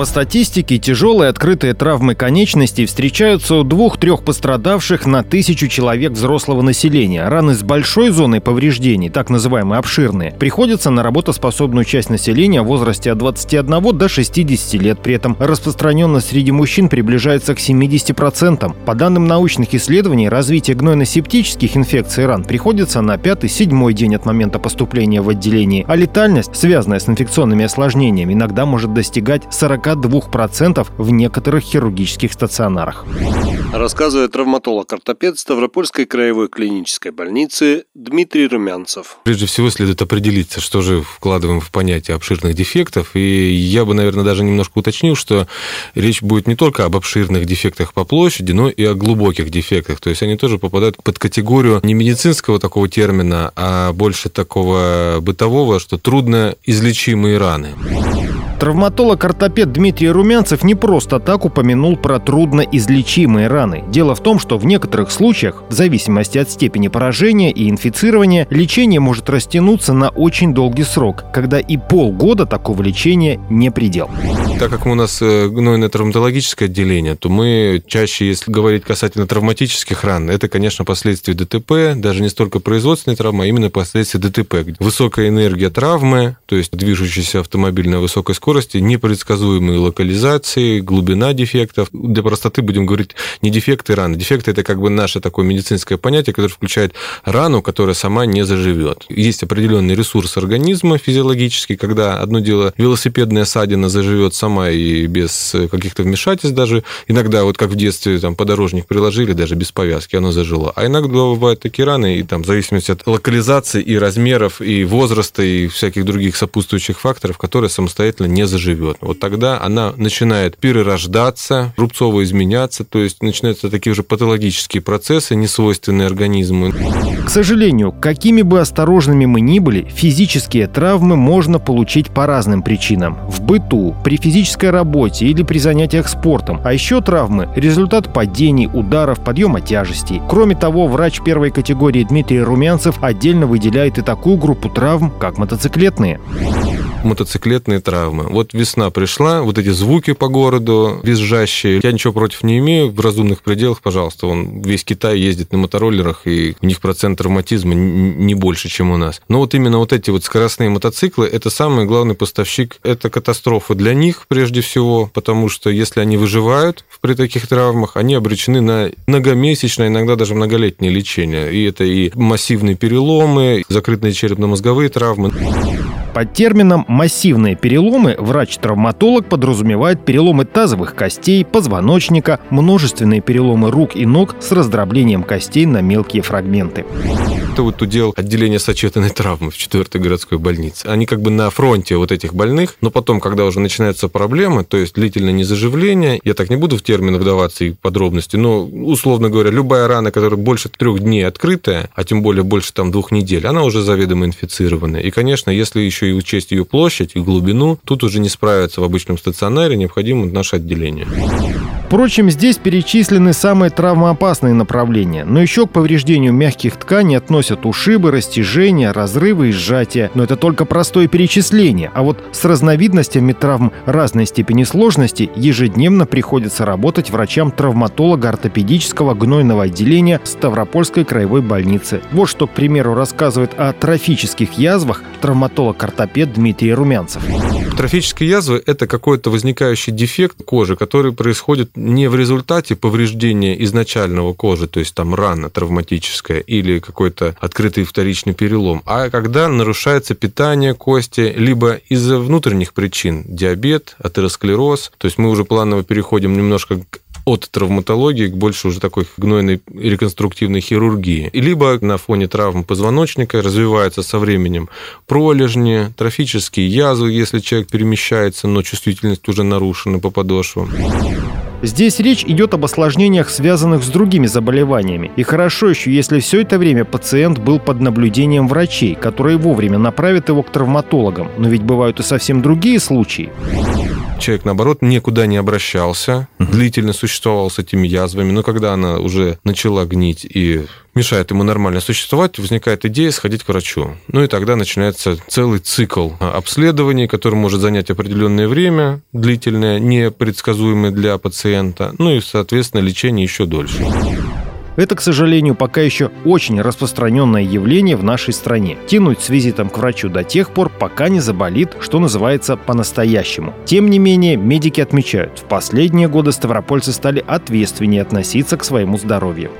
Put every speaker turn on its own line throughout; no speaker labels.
По статистике, тяжелые открытые травмы конечностей встречаются у двух-трех пострадавших на тысячу человек взрослого населения. Раны с большой зоной повреждений, так называемые обширные, приходятся на работоспособную часть населения в возрасте от 21 до 60 лет. При этом распространенность среди мужчин приближается к 70%. По данным научных исследований, развитие гнойно-септических инфекций ран приходится на пятый-седьмой день от момента поступления в отделение, а летальность, связанная с инфекционными осложнениями, иногда может достигать 40 42% в некоторых хирургических стационарах.
Рассказывает травматолог-ортопед Ставропольской краевой клинической больницы Дмитрий Румянцев.
Прежде всего следует определиться, что же вкладываем в понятие обширных дефектов. И я бы, наверное, даже немножко уточнил, что речь будет не только об обширных дефектах по площади, но и о глубоких дефектах. То есть они тоже попадают под категорию не медицинского такого термина, а больше такого бытового, что трудно излечимые раны.
Травматолог-ортопед Дмитрий Румянцев не просто так упомянул про трудноизлечимые раны. Дело в том, что в некоторых случаях, в зависимости от степени поражения и инфицирования, лечение может растянуться на очень долгий срок, когда и полгода такого лечения не предел.
Так как у нас э, гнойно-травматологическое отделение, то мы чаще, если говорить касательно травматических ран, это, конечно, последствия ДТП, даже не столько производственной травмы, а именно последствия ДТП. Высокая энергия травмы, то есть движущийся автомобиль на высокой скорости, скорости, непредсказуемые локализации, глубина дефектов. Для простоты будем говорить не дефекты раны. Дефекты – это как бы наше такое медицинское понятие, которое включает рану, которая сама не заживет. Есть определенный ресурс организма физиологический, когда одно дело велосипедная ссадина заживет сама и без каких-то вмешательств даже. Иногда, вот как в детстве, там подорожник приложили, даже без повязки, оно зажило. А иногда бывают такие раны, и там в зависимости от локализации и размеров, и возраста, и всяких других сопутствующих факторов, которые самостоятельно не заживет. Вот тогда она начинает перерождаться, рубцово изменяться, то есть начинаются такие же патологические процессы, несвойственные организму.
К сожалению, какими бы осторожными мы ни были, физические травмы можно получить по разным причинам. В быту, при физической работе или при занятиях спортом. А еще травмы – результат падений, ударов, подъема тяжестей. Кроме того, врач первой категории Дмитрий Румянцев отдельно выделяет и такую группу травм, как мотоциклетные
мотоциклетные травмы. Вот весна пришла, вот эти звуки по городу визжащие. Я ничего против не имею, в разумных пределах, пожалуйста. Он весь Китай ездит на мотороллерах, и у них процент травматизма не больше, чем у нас. Но вот именно вот эти вот скоростные мотоциклы, это самый главный поставщик. Это катастрофа для них, прежде всего, потому что если они выживают при таких травмах, они обречены на многомесячное, иногда даже многолетнее лечение. И это и массивные переломы, закрытые черепно-мозговые травмы.
Под термином «массивные переломы» врач-травматолог подразумевает переломы тазовых костей, позвоночника, множественные переломы рук и ног с раздроблением костей на мелкие фрагменты.
Это вот удел отделения сочетанной травмы в 4 городской больнице. Они как бы на фронте вот этих больных, но потом, когда уже начинаются проблемы, то есть длительное незаживление, я так не буду в термины вдаваться и подробности, но, условно говоря, любая рана, которая больше трех дней открытая, а тем более больше там двух недель, она уже заведомо инфицированная. И, конечно, если еще еще и учесть ее площадь и глубину, тут уже не справиться в обычном стационаре, необходимо наше отделение.
Впрочем, здесь перечислены самые травмоопасные направления, но еще к повреждению мягких тканей относят ушибы, растяжения, разрывы и сжатия. Но это только простое перечисление, а вот с разновидностями травм разной степени сложности ежедневно приходится работать врачам травматолога ортопедического гнойного отделения Ставропольской краевой больницы. Вот что, к примеру, рассказывает о трофических язвах травматолог-ортопед Дмитрий Румянцев.
Трофические язвы – это какой-то возникающий дефект кожи, который происходит не в результате повреждения изначального кожи, то есть там рана травматическая или какой-то открытый вторичный перелом, а когда нарушается питание кости либо из-за внутренних причин – диабет, атеросклероз, то есть мы уже планово переходим немножко к от травматологии к больше уже такой гнойной реконструктивной хирургии. Либо на фоне травм позвоночника развиваются со временем пролежни, трофические язвы, если человек перемещается, но чувствительность уже нарушена по подошвам.
Здесь речь идет об осложнениях, связанных с другими заболеваниями. И хорошо еще, если все это время пациент был под наблюдением врачей, которые вовремя направят его к травматологам. Но ведь бывают и совсем другие случаи
человек, наоборот, никуда не обращался, угу. длительно существовал с этими язвами, но когда она уже начала гнить и мешает ему нормально существовать, возникает идея сходить к врачу. Ну и тогда начинается целый цикл обследований, который может занять определенное время, длительное, непредсказуемое для пациента, ну и, соответственно, лечение еще дольше.
Это, к сожалению, пока еще очень распространенное явление в нашей стране. Тянуть с визитом к врачу до тех пор, пока не заболит, что называется, по-настоящему. Тем не менее, медики отмечают, в последние годы ставропольцы стали ответственнее относиться к своему здоровью.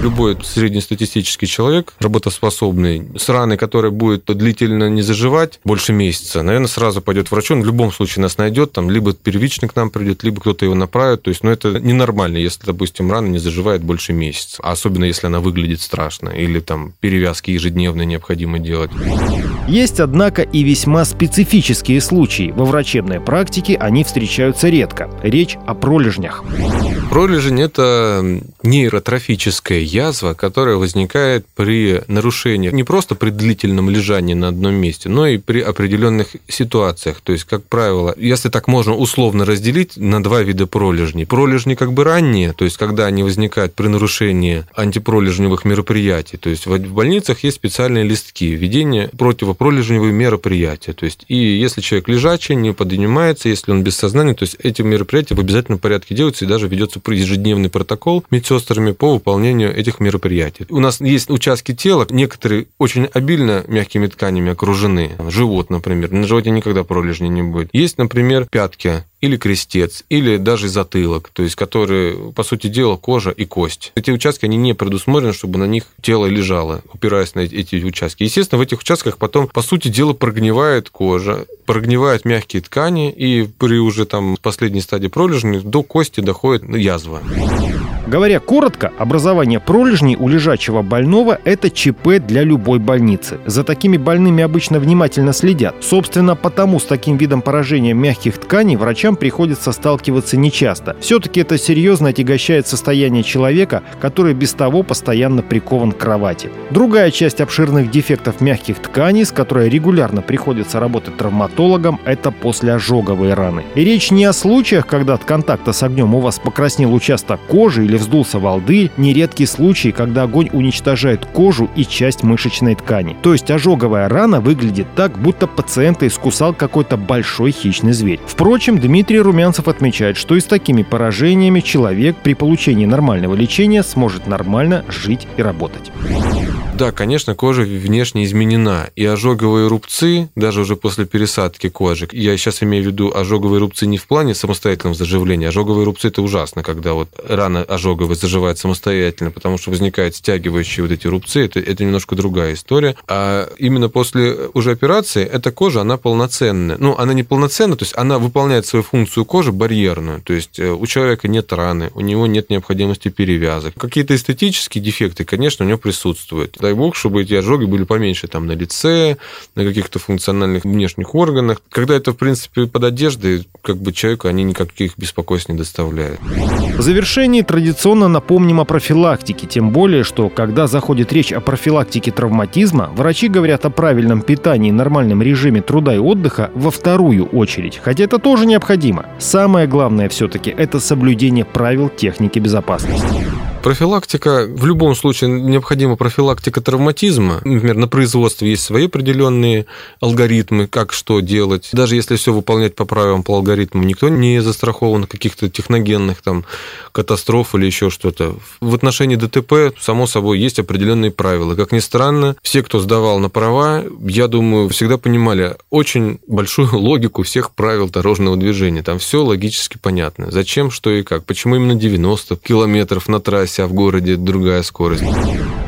Любой среднестатистический человек, работоспособный, с раной, которая будет длительно не заживать, больше месяца, наверное, сразу пойдет к врачу. Он в любом случае нас найдет, там, либо первичный к нам придет, либо кто-то его направит. То есть, ну, это ненормально, если, допустим, рана не заживает больше месяца месяц. Особенно, если она выглядит страшно. Или там перевязки ежедневно необходимо делать.
Есть, однако, и весьма специфические случаи. Во врачебной практике они встречаются редко. Речь о пролежнях.
Пролежень – это нейротрофическая язва, которая возникает при нарушении не просто при длительном лежании на одном месте, но и при определенных ситуациях. То есть, как правило, если так можно условно разделить на два вида пролежней. Пролежни как бы ранние, то есть, когда они возникают при нарушении антипролежневых мероприятий. То есть, в больницах есть специальные листки введения противопролежневые мероприятия. То есть, и если человек лежачий, не поднимается, если он без сознания, то есть, эти мероприятия в обязательном порядке делаются и даже ведется ежедневный протокол медсестрами по выполнению этих мероприятий. У нас есть участки тела, некоторые очень обильно мягкими тканями окружены. Живот, например. На животе никогда пролежни не будет. Есть, например, пятки или крестец, или даже затылок, то есть которые, по сути дела, кожа и кость. Эти участки, они не предусмотрены, чтобы на них тело лежало, упираясь на эти участки. Естественно, в этих участках потом, по сути дела, прогнивает кожа, прогнивают мягкие ткани, и при уже там последней стадии пролежни до кости доходит язва.
Говоря коротко, образование пролежней у лежачего больного – это ЧП для любой больницы. За такими больными обычно внимательно следят. Собственно, потому с таким видом поражения мягких тканей врачам приходится сталкиваться нечасто. Все-таки это серьезно отягощает состояние человека, который без того постоянно прикован к кровати. Другая часть обширных дефектов мягких тканей, с которой регулярно приходится работать травматологом, это послеожоговые раны. И речь не о случаях, когда от контакта с огнем у вас покраснел участок кожи или вздулся волдырь – нередкий случай, когда огонь уничтожает кожу и часть мышечной ткани. То есть ожоговая рана выглядит так, будто пациента искусал какой-то большой хищный зверь. Впрочем, Дмитрий Румянцев отмечает, что и с такими поражениями человек при получении нормального лечения сможет нормально жить и работать.
Да, конечно, кожа внешне изменена. И ожоговые рубцы, даже уже после пересадки кожи, я сейчас имею в виду ожоговые рубцы не в плане самостоятельного заживления. Ожоговые рубцы – это ужасно, когда вот рана ожоговая заживает самостоятельно, потому что возникают стягивающие вот эти рубцы. Это, это немножко другая история. А именно после уже операции эта кожа, она полноценная. Ну, она не полноценная, то есть она выполняет свою функцию кожи барьерную. То есть э, у человека нет раны, у него нет необходимости перевязок. Какие-то эстетические дефекты, конечно, у него присутствуют дай бог, чтобы эти ожоги были поменьше там на лице, на каких-то функциональных внешних органах. Когда это, в принципе, под одеждой, как бы человеку они никаких беспокойств не доставляют.
В завершении традиционно напомним о профилактике, тем более, что когда заходит речь о профилактике травматизма, врачи говорят о правильном питании нормальном режиме труда и отдыха во вторую очередь, хотя это тоже необходимо. Самое главное все-таки это соблюдение правил техники безопасности.
Профилактика, в любом случае необходима профилактика травматизма. Например, на производстве есть свои определенные алгоритмы, как что делать. Даже если все выполнять по правилам, по алгоритмам, никто не застрахован каких-то техногенных там катастроф или еще что-то. В отношении ДТП, само собой, есть определенные правила. Как ни странно, все, кто сдавал на права, я думаю, всегда понимали очень большую логику всех правил дорожного движения. Там все логически понятно. Зачем, что и как. Почему именно 90 километров на трассе а в городе другая скорость.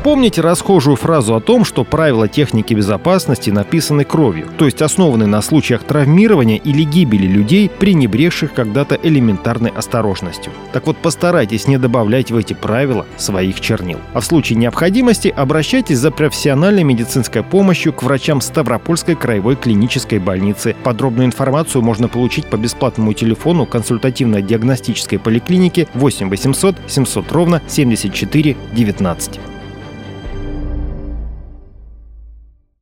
Помните расхожую фразу о том, что правила техники безопасности написаны кровью, то есть основаны на случаях травмирования или гибели людей, пренебрегших когда-то элементарной осторожностью. Так вот, постарайтесь не добавлять в эти правила своих чернил. А в случае необходимости обращайтесь за профессиональной медицинской помощью к врачам Ставропольской краевой клинической больницы. Подробную информацию можно получить по бесплатному телефону консультативно-диагностической поликлиники 8 800 700 ровно 74 19.